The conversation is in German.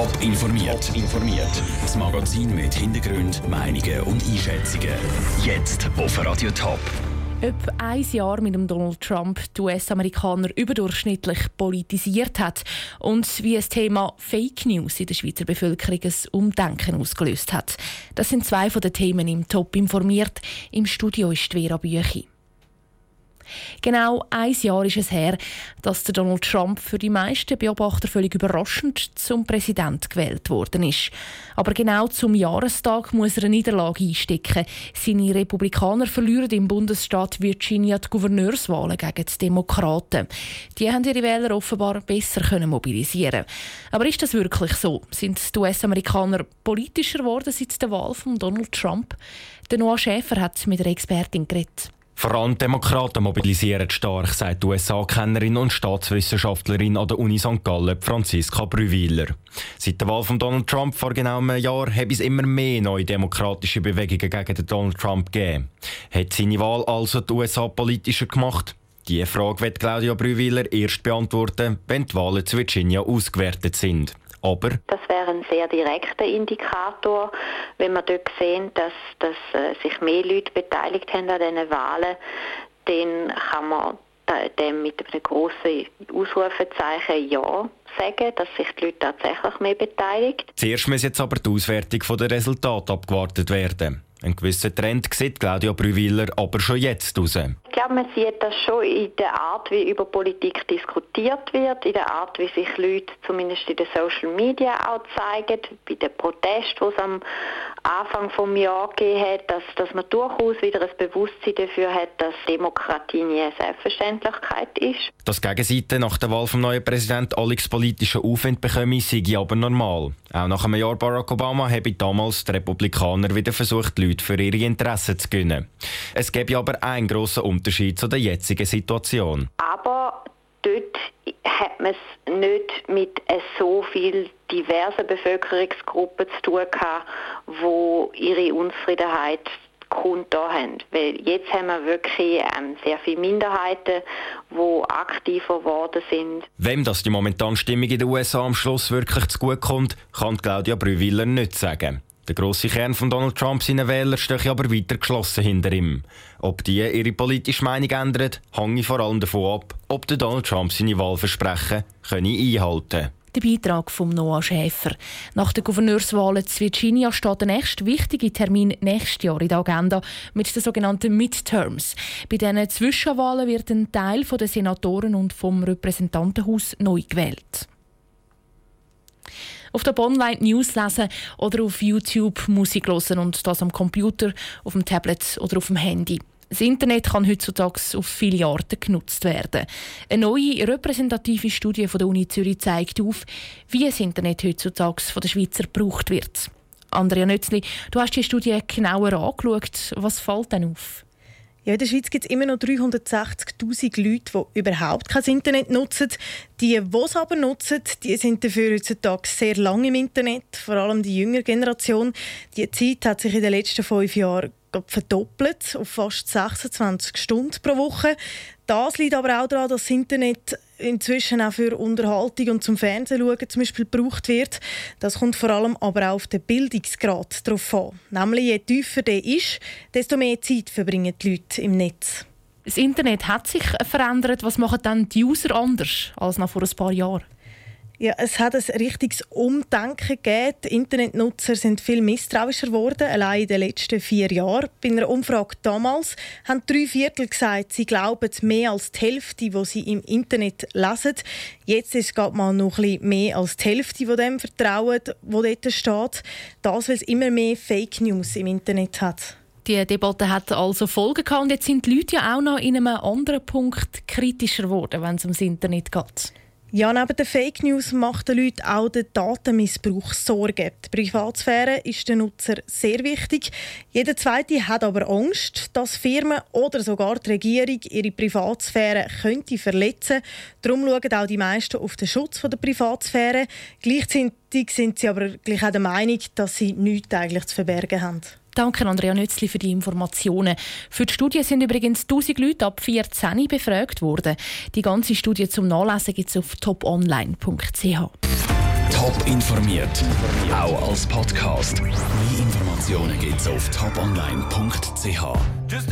Top informiert. informiert. Das Magazin mit Hintergrund, Meinungen und Einschätzungen. Jetzt auf Radio Top. Etwa ein Jahr mit dem Donald Trump die US-Amerikaner überdurchschnittlich politisiert hat und wie das Thema Fake News in der Schweizer Bevölkerung ein Umdenken ausgelöst hat. Das sind zwei von den Themen im Top informiert. Im Studio ist Vera Büchi. Genau ein Jahr ist es her, dass der Donald Trump für die meisten Beobachter völlig überraschend zum Präsident gewählt worden ist. Aber genau zum Jahrestag muss er eine Niederlage einstecken. Seine Republikaner verlieren im Bundesstaat Virginia die Gouverneurswahlen gegen die Demokraten. Die haben ihre Wähler offenbar besser können mobilisieren. Aber ist das wirklich so? Sind die US-Amerikaner politischer geworden seit der Wahl von Donald Trump? Der Noah Schäfer hat mit einer Expertin geredet. Vor allem Demokraten mobilisieren stark, sagt die USA-Kennerin und Staatswissenschaftlerin an der Uni St. Gallen, Franziska Brüwiler. Seit der Wahl von Donald Trump vor genau einem Jahr habe es immer mehr neue demokratische Bewegungen gegen Donald Trump gegeben. Hat seine Wahl also die USA politischer gemacht? Diese Frage wird Claudia Brüwiler erst beantworten, wenn die Wahlen zu Virginia ausgewertet sind. Aber das wäre ein sehr direkter Indikator, wenn wir dort sehen, dass, dass äh, sich mehr Leute beteiligt haben an diesen Wahlen, dann kann man dem mit einem grossen Ausrufezeichen Ja sagen, dass sich die Leute tatsächlich mehr beteiligen. Zuerst muss jetzt aber die Auswertung der Resultate abgewartet werden. Ein gewisser Trend sieht Claudia Brüwiler aber schon jetzt raus. Glaube, man sieht das schon in der Art, wie über Politik diskutiert wird, in der Art, wie sich Leute zumindest in den Social Media auch zeigen, bei den Protesten, die es am Anfang des Jahres gegeben hat, dass, dass man durchaus wieder ein Bewusstsein dafür hat, dass Demokratie nie eine Selbstverständlichkeit ist. Dass Gegenseite nach der Wahl vom neuen Präsidenten Alex politischen Aufwind bekomme, sei aber normal. Auch nach einem Jahr Barack Obama habe damals die Republikaner wieder versucht, Leute für ihre Interessen zu gewinnen. Es gäbe aber einen grossen Unterschied zu der jetzigen Situation. Aber dort hat man es nicht mit so viel diversen Bevölkerungsgruppen zu tun gehabt, wo ihre Unzufriedenheit kundgetan haben. Weil jetzt haben wir wirklich ähm, sehr viele Minderheiten, die aktiver geworden sind. Wem das die momentane Stimmung in den USA am Schluss wirklich zu gut kommt, kann Claudia Brüwiller nicht sagen. Der grosse Kern von Donald Trump seinen Wähler steht aber weiter geschlossen hinter ihm. Ob die ihre politische Meinung ändern, hängt vor allem davon ab, ob der Donald Trump seine Wahlversprechen einhalten kann. Der Beitrag von Noah Schäfer. Nach den Gouverneurswahlen zu Virginia steht der nächste wichtige Termin nächstes Jahr in der Agenda mit den sogenannten Midterms. Bei diesen Zwischenwahlen wird ein Teil der Senatoren und vom Repräsentantenhaus neu gewählt. Auf der Online News lesen oder auf YouTube Musik hören und das am Computer, auf dem Tablet oder auf dem Handy. Das Internet kann heutzutage auf viele Arten genutzt werden. Eine neue repräsentative Studie von der Uni Zürich zeigt auf, wie das Internet heutzutage von den Schweizer gebraucht wird. Andrea Nötzli, du hast die Studie genauer angeschaut. Was fällt denn auf? Ja, in der Schweiz gibt es immer noch 360.000 Leute, die überhaupt kein Internet nutzen. Die, die es aber nutzen, die sind dafür heutzutage sehr lange im Internet, vor allem die jüngere Generation. Die Zeit hat sich in den letzten fünf Jahren verdoppelt auf fast 26 Stunden pro Woche. Das liegt aber auch daran, dass das Internet inzwischen auch für Unterhaltung und zum Fernsehen schauen zum Beispiel gebraucht wird. Das kommt vor allem aber auch auf den Bildungsgrad drauf an. Nämlich je tiefer der ist, desto mehr Zeit verbringen die Leute im Netz. Das Internet hat sich verändert. Was machen dann die User anders als noch vor ein paar Jahren? Ja, es hat ein richtiges Umdenken gegeben. Die Internetnutzer sind viel misstrauischer geworden, allein in den letzten vier Jahren. Bei einer Umfrage damals haben drei Viertel gesagt, sie glauben mehr als die Hälfte, die sie im Internet lesen. Jetzt ist es mal noch ein bisschen mehr als die Hälfte, die dem vertrauen, wo dort steht. Das, weil es immer mehr Fake News im Internet hat. Die Debatte hat also Folgen gehabt und jetzt sind die Leute ja auch noch in einem anderen Punkt kritischer geworden, wenn es ums Internet geht. Ja, neben den Fake News macht den Leuten auch der Datenmissbrauch Sorgen. Die Privatsphäre ist den Nutzer sehr wichtig. Jeder Zweite hat aber Angst, dass Firmen oder sogar die Regierung ihre Privatsphäre könnte verletzen. Darum schauen auch die meisten auf den Schutz der Privatsphäre. Gleichzeitig sind sie aber gleich auch der Meinung, dass sie nichts eigentlich zu verbergen haben. Danke Andrea Nützli für die Informationen. Für die Studie sind übrigens 1000 Leute ab 14 befragt worden. Die ganze Studie zum Nachlesen gibt es auf toponline.ch. Top informiert, auch als Podcast. Mehr Informationen gibt's auf toponline.ch.